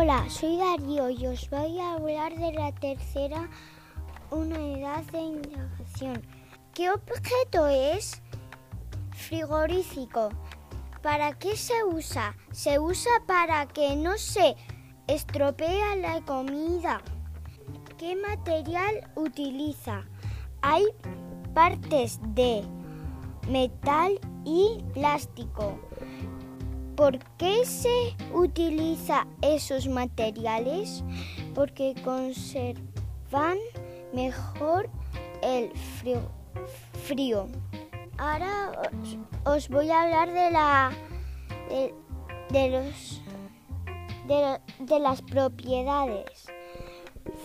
Hola, soy Darío y os voy a hablar de la tercera unidad de indagación. ¿Qué objeto es frigorífico? ¿Para qué se usa? Se usa para que no se estropee la comida. ¿Qué material utiliza? Hay partes de metal y plástico. ¿Por qué se utiliza esos materiales? Porque conservan mejor el frío. Ahora os, voy a hablar de la de, los de las propiedades.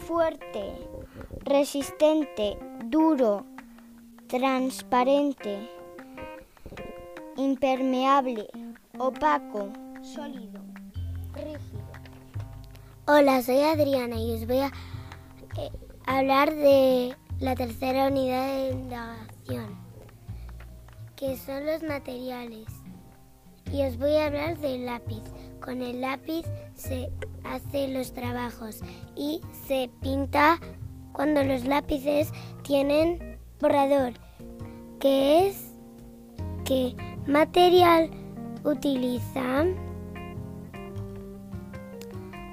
Fuerte, resistente, duro, transparente, impermeable opaco, sólido, rígido. Hola, soy Adriana y os voy a eh, hablar de la tercera unidad de indagación, que son los materiales. Y os voy a hablar del lápiz. Con el lápiz se hacen los trabajos y se pinta cuando los lápices tienen borrador, que es que material utiliza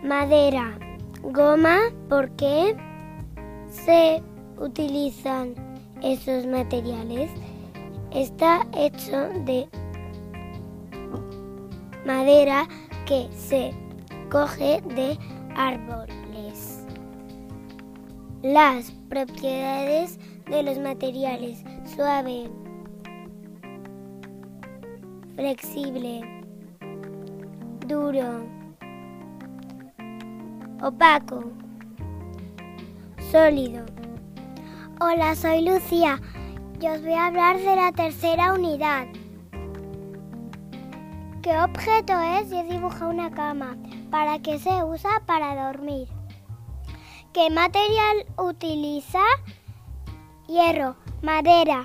madera, goma, ¿por qué se utilizan esos materiales? Está hecho de madera que se coge de árboles. Las propiedades de los materiales suave, flexible, duro, opaco, sólido. Hola, soy Lucía y os voy a hablar de la tercera unidad. ¿Qué objeto es? Yo dibujo una cama. ¿Para qué se usa? Para dormir. ¿Qué material utiliza? Hierro, madera,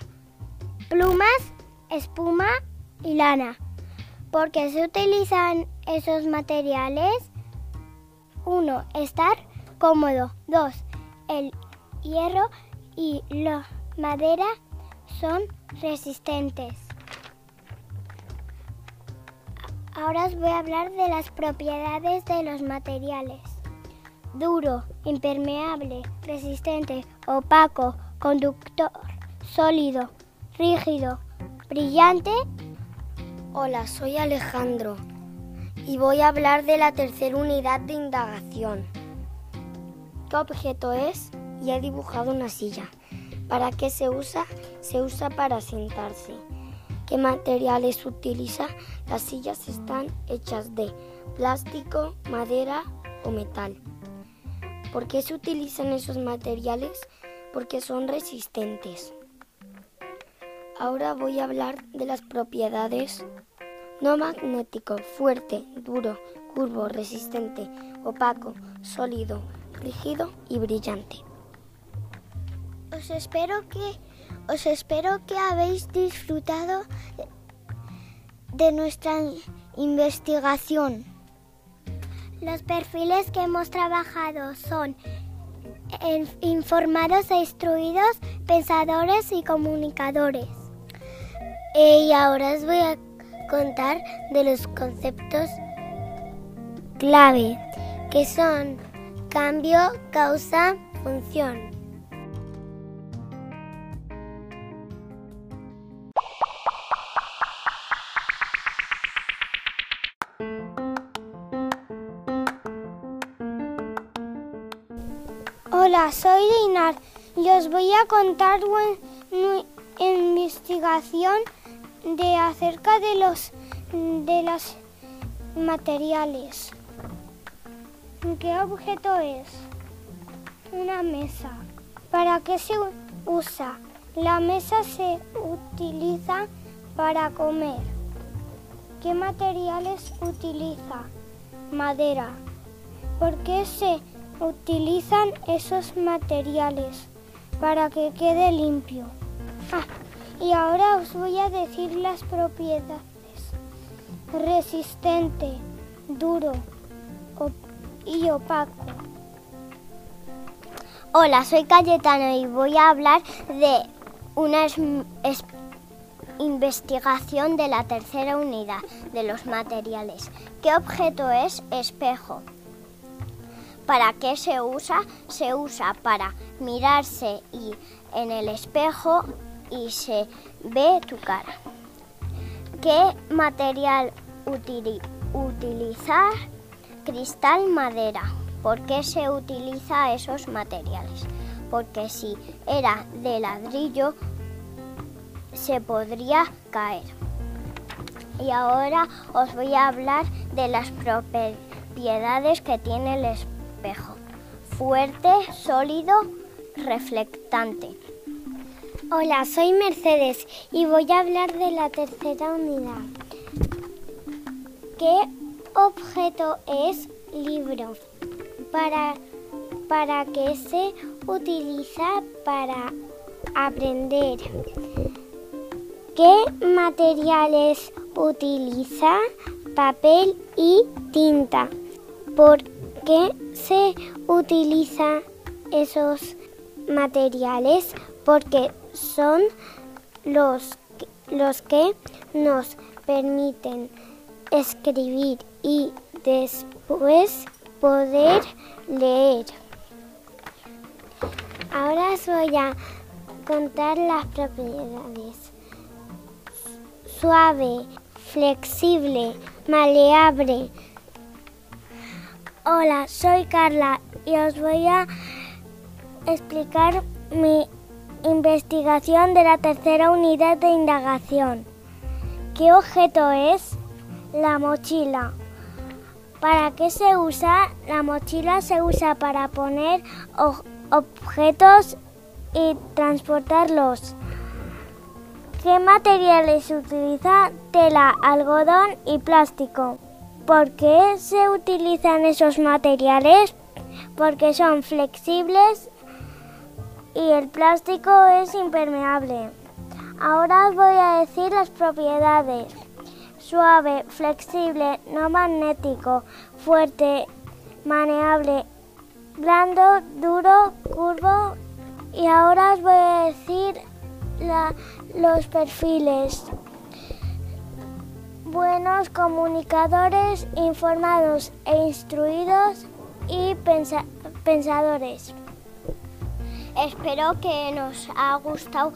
plumas, espuma y lana. ¿Por qué se utilizan esos materiales? 1. Estar cómodo. 2. El hierro y la madera son resistentes. Ahora os voy a hablar de las propiedades de los materiales. Duro, impermeable, resistente, opaco, conductor, sólido, rígido, brillante Hola, soy Alejandro y voy a hablar de la tercera unidad de indagación. ¿Qué objeto es? Y he dibujado una silla. ¿Para qué se usa? Se usa para sentarse. ¿Qué materiales utiliza? Las sillas están hechas de plástico, madera o metal. ¿Por qué se utilizan esos materiales? Porque son resistentes. Ahora voy a hablar de las propiedades no magnético, fuerte, duro, curvo, resistente, opaco, sólido, rígido y brillante. Os espero que os espero que habéis disfrutado de nuestra investigación. Los perfiles que hemos trabajado son informados e instruidos, pensadores y comunicadores. Y ahora os voy a contar de los conceptos clave, que son cambio, causa, función. Hola, soy Dinar y os voy a contar una investigación de acerca de los de los materiales. ¿Qué objeto es? Una mesa. ¿Para qué se usa? La mesa se utiliza para comer. ¿Qué materiales utiliza? Madera. ¿Por qué se utilizan esos materiales? Para que quede limpio. Ah, y ahora os voy a decir las propiedades. Resistente, duro, y opaco. Hola, soy Cayetano y voy a hablar de una investigación de la tercera unidad de los materiales. ¿Qué objeto es espejo? ¿Para qué se usa? Se usa para mirarse y en el espejo y se ve tu cara. ¿Qué material utilizar? Cristal, madera. ¿Por qué se utiliza esos materiales? Porque si era de ladrillo se podría caer. Y ahora os voy a hablar de las propiedades que tiene el espejo. Fuerte, sólido, reflectante. Hola, soy Mercedes y voy a hablar de la tercera unidad. ¿Qué objeto es libro? para, para que se utiliza para aprender. ¿Qué materiales utiliza? Papel y tinta. ¿Por qué se utilizan esos materiales? Porque son los, los que nos permiten escribir y después poder leer. Ahora os voy a contar las propiedades. Suave, flexible, maleable. Hola, soy Carla y os voy a explicar mi investigación de la tercera unidad de indagación. ¿Qué objeto es? La mochila. ¿Para qué se usa? La mochila se usa para poner objetos y transportarlos. ¿Qué materiales se utiliza? Tela, algodón y plástico. ¿Por qué se utilizan esos materiales? Porque son flexibles y el plástico es impermeable. Ahora os voy a decir las propiedades suave, flexible, no magnético, fuerte, maneable, blando, duro, curvo. Y ahora os voy a decir los perfiles. Buenos comunicadores, informados e instruidos y pensadores. Espero que nos haya gustado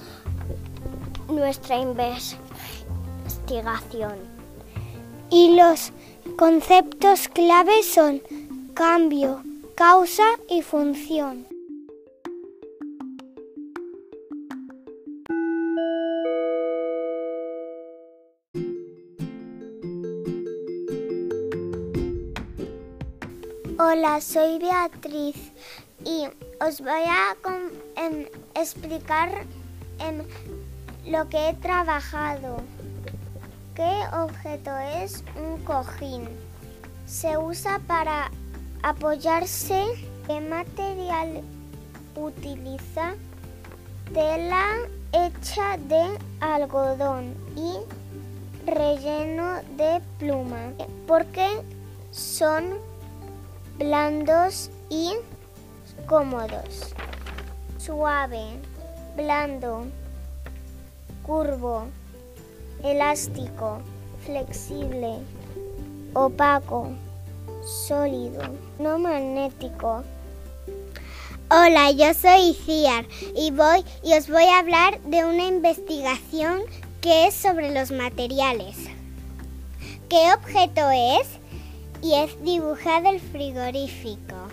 nuestra investigación. Y los conceptos clave son cambio, causa y función. Hola, soy Beatriz y os voy a explicar lo que he trabajado. ¿Qué objeto es un cojín? Se usa para apoyarse. ¿Qué material utiliza? Tela hecha de algodón y relleno de pluma. Porque son blandos y cómodos. Suave, blando, curvo elástico, flexible, opaco, sólido, no magnético. Hola, yo soy Ciar y voy y os voy a hablar de una investigación que es sobre los materiales. ¿Qué objeto es? Y es dibujado el frigorífico.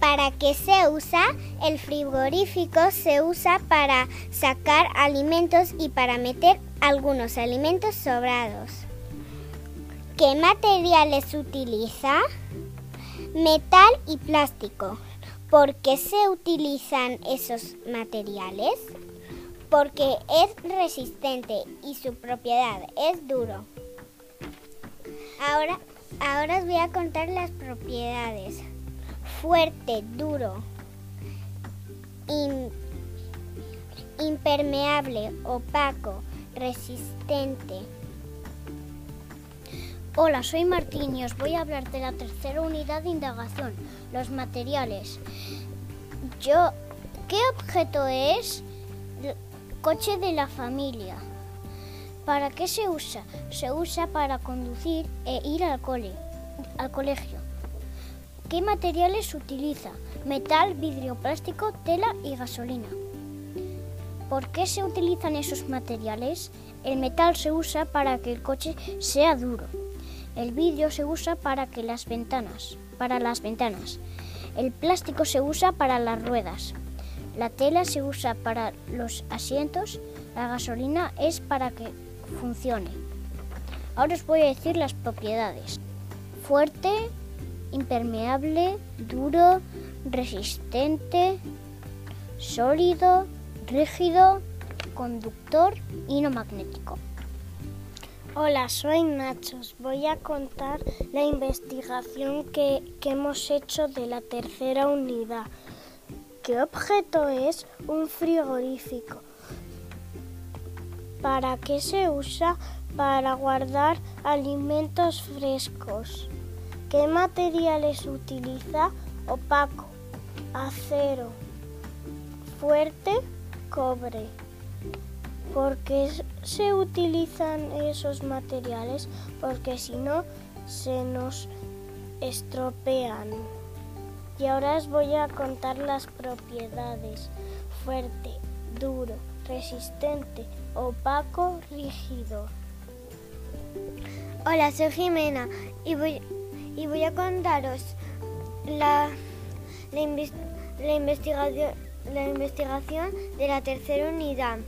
¿Para qué se usa? El frigorífico se usa para sacar alimentos y para meter algunos alimentos sobrados. ¿Qué materiales utiliza? Metal y plástico. ¿Por qué se utilizan esos materiales? Porque es resistente y su propiedad es duro. Ahora, ahora os voy a contar las propiedades. Fuerte, duro, impermeable, opaco, resistente. Hola, soy Martín y os voy a hablar de la tercera unidad de indagación, los materiales. Yo, ¿qué objeto es? Coche de la familia. ¿Para qué se usa? Se usa para conducir e ir al cole, al colegio. ¿Qué materiales utiliza? Metal, vidrio, plástico, tela y gasolina. ¿Por qué se utilizan esos materiales? El metal se usa para que el coche sea duro. El vidrio se usa para que las ventanas, para las ventanas. El plástico se usa para las ruedas. La tela se usa para los asientos. La gasolina es para que funcione. Ahora os voy a decir las propiedades. Fuerte, impermeable, duro, resistente, sólido, rígido, conductor y no magnético. Hola, soy Nachos. Voy a contar la investigación que, hemos hecho de la tercera unidad. ¿Qué objeto es un frigorífico? ¿Para qué se usa? Para guardar alimentos frescos. ¿Qué materiales utiliza? Opaco, acero, fuerte, cobre. ¿Por qué se utilizan esos materiales? Porque si no, se nos estropean. Y ahora os voy a contar las propiedades. Fuerte, duro, resistente, opaco, rígido. Hola, soy Jimena y voy, y voy a contaros la, la investigación, la investigación de la tercera unidad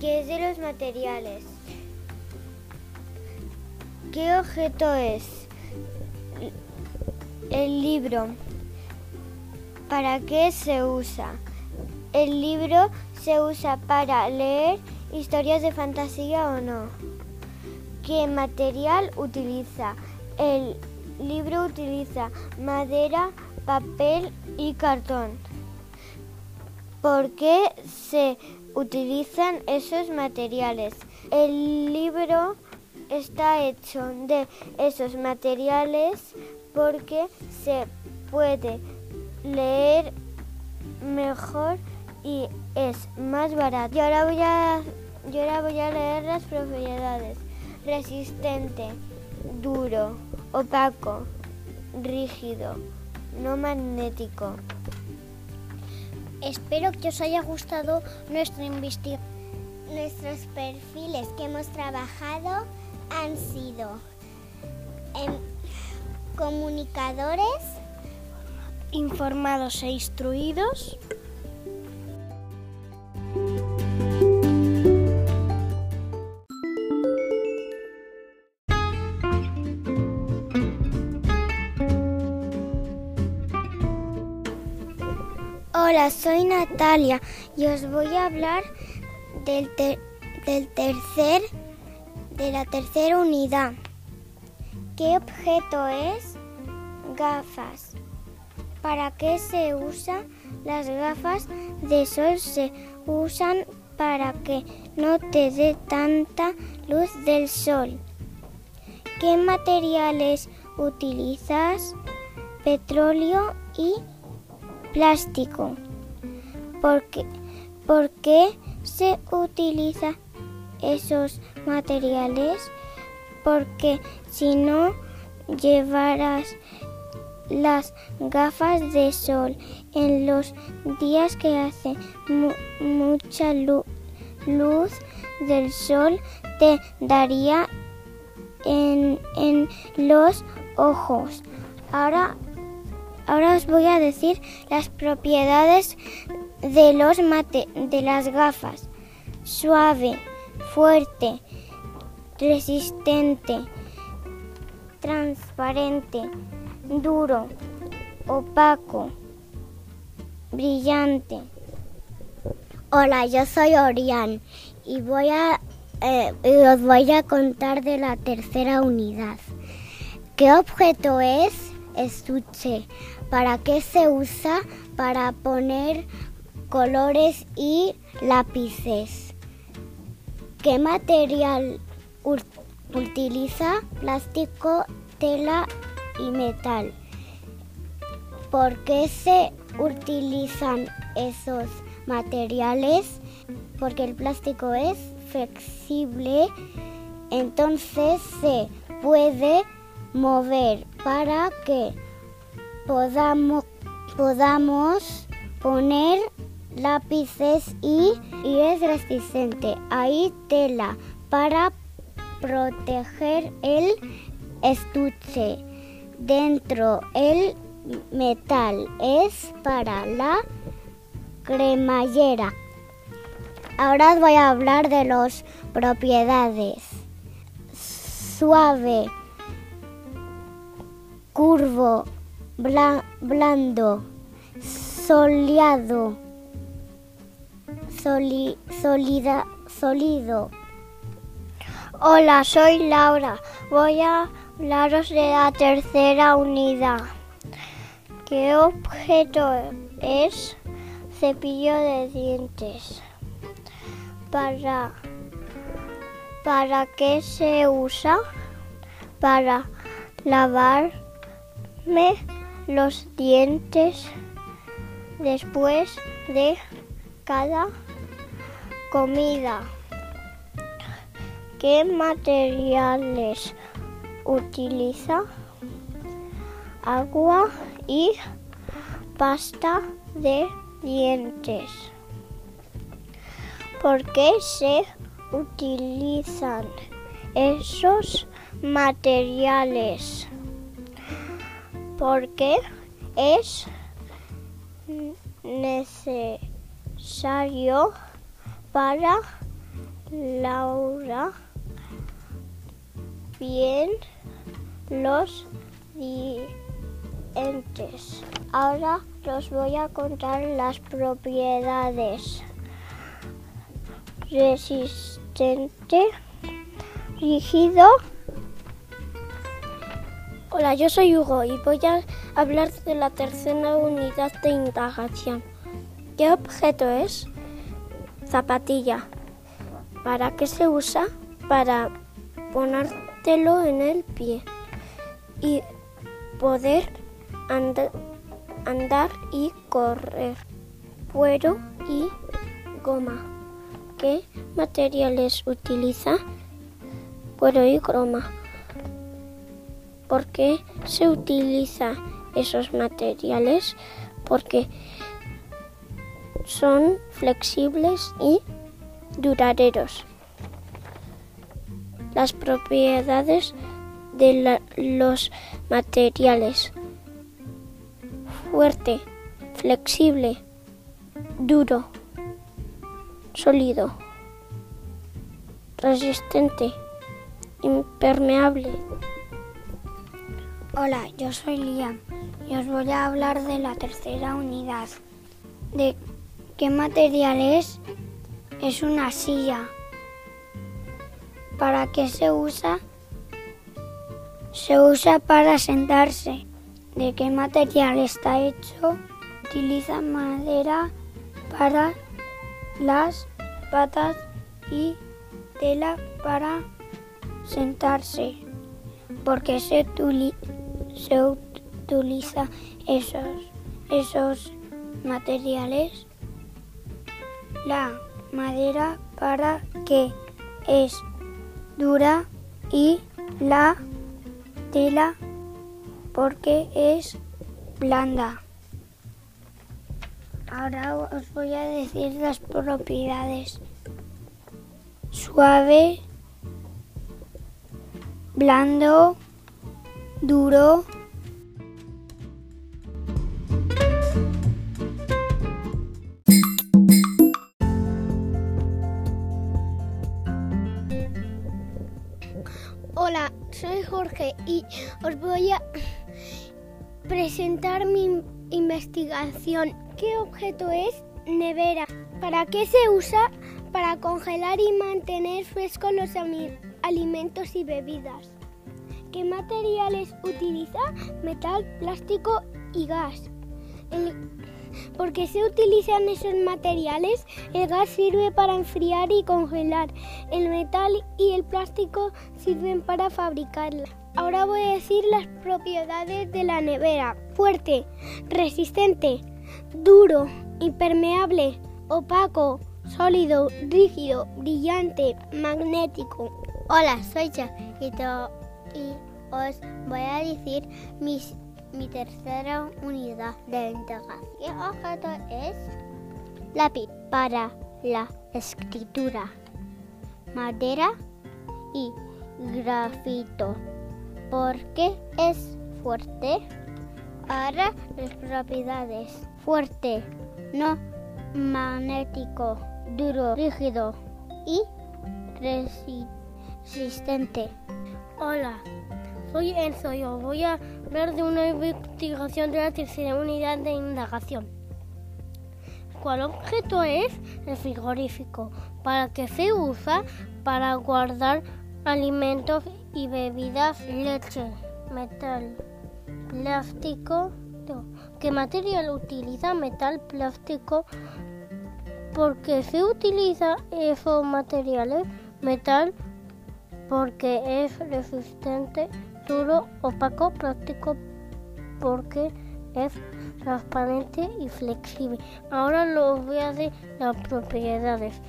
que es de los materiales. ¿Qué objeto es? El libro. ¿Para qué se usa? El libro se usa para leer historias de fantasía o no. ¿Qué material utiliza? El libro utiliza madera, papel y cartón. ¿Por qué se utilizan esos materiales. El libro está hecho de esos materiales porque se puede leer mejor y es más barato. Y ahora voy a, yo ahora voy a leer las propiedades. Resistente, duro, opaco, rígido, no magnético. Espero que os haya gustado nuestra investigación. Nuestros perfiles que hemos trabajado han sido em, comunicadores, informados e instruidos, Hola, soy Natalia y os voy a hablar del, del tercer de la tercera unidad. ¿Qué objeto es? Gafas. ¿Para qué se usan las gafas de sol? Se usan para que no te dé tanta luz del sol. ¿Qué materiales utilizas? Petróleo y plástico. ¿Por qué, se utilizan esos materiales? Porque si no llevarás las gafas de sol en los días que hace mucha luz, del sol te daría en, en los ojos. Ahora Ahora os voy a decir las propiedades de, los mate de las gafas. Suave, fuerte, resistente, transparente, duro, opaco, brillante. Hola, yo soy Orián y voy a eh, os voy a contar de la tercera unidad. ¿Qué objeto es? Estuche. ¿Para qué se usa? Para poner colores y lápices. ¿Qué material utiliza plástico, tela y metal. ¿Por qué se utilizan esos materiales? Porque el plástico es flexible, entonces se puede mover para que podamos, podamos poner lápices y, y es resistente. Hay tela para proteger el estuche. Dentro el metal es para la cremallera. Ahora os voy a hablar de las propiedades. Suave, curvo, blando, soleado, sólida, sólido. Hola, soy Laura. Voy a hablaros de la tercera unidad. ¿Qué objeto es? Cepillo de dientes. ¿Para, para qué se usa? Para lavarme los dientes después de cada comida. ¿Qué materiales utiliza? Agua y pasta de dientes. ¿Por qué se utilizan esos materiales? Porque es necesario para Laura bien los dientes. Ahora os voy a contar las propiedades. Resistente, rígido. Hola, yo soy Hugo y voy a hablar de la tercera unidad de indagación. ¿Qué objeto es? Zapatilla. ¿Para qué se usa? Para ponértelo en el pie y poder andar y correr. Cuero y goma. ¿Qué materiales utiliza? Cuero y goma. ¿Por qué se utiliza esos materiales? Porque son flexibles y duraderos. Las propiedades de los materiales. Fuerte, flexible, duro, sólido, resistente, impermeable. Hola, yo soy Liam y os voy a hablar de la tercera unidad. ¿De qué material es? Es una silla. ¿Para qué se usa? Se usa para sentarse. ¿De qué material está hecho? Utiliza madera para las patas y tela para sentarse. Porque se, se utiliza esos, esos materiales? La madera para que es dura y la tela porque es blanda. Ahora os voy a decir las propiedades. Suave, blando, duro, Hola, soy Jorge y os voy a presentar mi investigación. ¿Qué objeto es nevera? ¿Para qué se usa? Para congelar y mantener frescos los alimentos y bebidas. ¿Qué materiales utiliza? Metal, plástico y gas. ¿Por qué se utilizan esos materiales? El gas sirve para enfriar y congelar. El metal y el plástico sirven para fabricarla. Ahora voy a decir las propiedades de la nevera. Fuerte, resistente, duro, impermeable, opaco, sólido, rígido, brillante, magnético. Hola, soy y, y os voy a decir mis, mi tercera unidad de integración. ¿Qué objeto es? Lápiz para la escritura, madera y grafito. Porque es fuerte. Ahora las propiedades. Fuerte, no magnético, duro, rígido y resistente. Hola, soy Enzo y os voy a hablar de una investigación de la tercera unidad de indagación. ¿Cuál objeto es el frigorífico? ¿Para qué se usa? Para guardar alimentos y bebidas, leche, metal, plástico. ¿Qué material utiliza metal, plástico? ¿Por qué se utiliza esos materiales? Metal porque es resistente, duro, opaco, práctico porque es transparente y flexible. Ahora lo voy a decir las propiedades.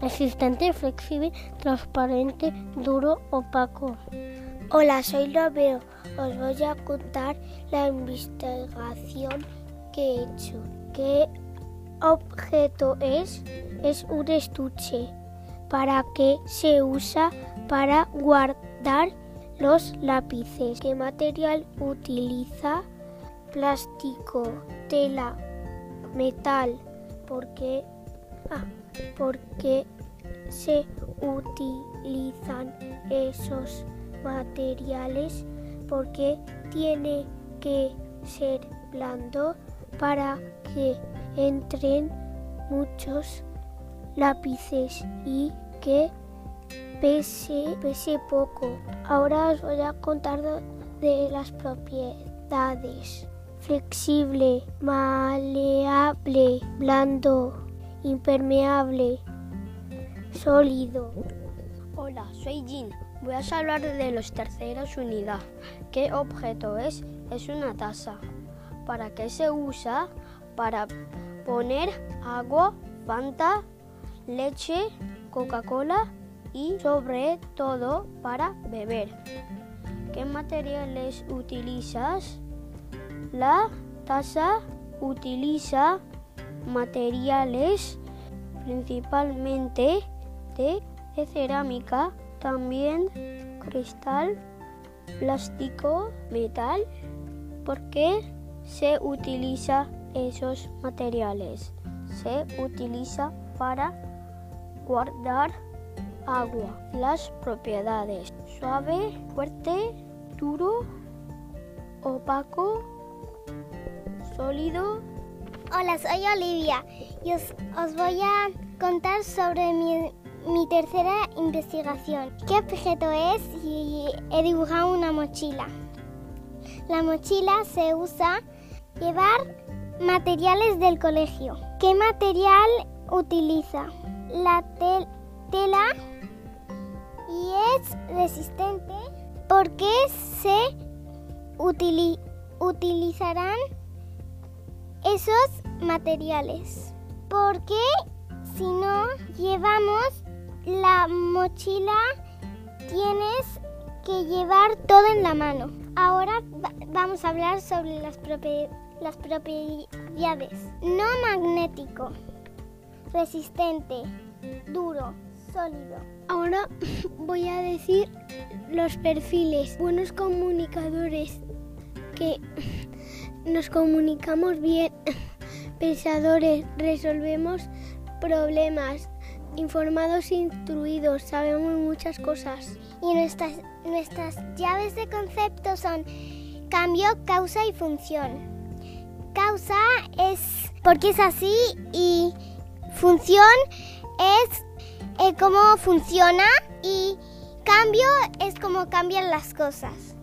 Resistente, flexible, transparente, duro, opaco. Hola, soy Romeo. Os voy a contar la investigación que he hecho. ¿Qué objeto es? Es un estuche. ¿Para qué se usa? Para guardar los lápices. ¿Qué material utiliza? Plástico, tela, metal. ¿Por qué? Ah, porque se utilizan esos materiales porque tiene que ser blando para que entren muchos lápices y que pese, pese poco. Ahora os voy a contar de las propiedades. Flexible, maleable, blando, impermeable, sólido. Hola, soy Jin. Voy a hablar de los terceros unidad. ¿Qué objeto es? Es una taza. ¿Para qué se usa? Para poner agua, fanta, leche, Coca-Cola y sobre todo para beber. ¿Qué materiales utilizas? La taza utiliza materiales principalmente de, cerámica, también cristal, plástico, metal. ¿Por qué se utiliza esos materiales? Se utiliza para guardar agua. Las propiedades. Suave, fuerte, duro, opaco, sólido. Hola, soy Olivia y os, os voy a contar sobre mi, mi, tercera investigación. ¿Qué objeto es? Y he dibujado una mochila. La mochila se usa llevar materiales del colegio. ¿Qué material utiliza? La tel tela y es resistente porque se utili utilizarán esos materiales. Porque si no llevamos la mochila, tienes que llevar todo en la mano. Ahora vamos a hablar sobre las propiedades. No magnético, resistente, duro, sólido. Ahora voy a decir los perfiles. Buenos comunicadores que nos comunicamos bien, pensadores, resolvemos problemas, informados e instruidos, sabemos muchas cosas. Y nuestras, nuestras llaves de concepto son cambio, causa y función. Causa es porque es así y función es eh, cómo funciona y cambio es cómo cambian las cosas.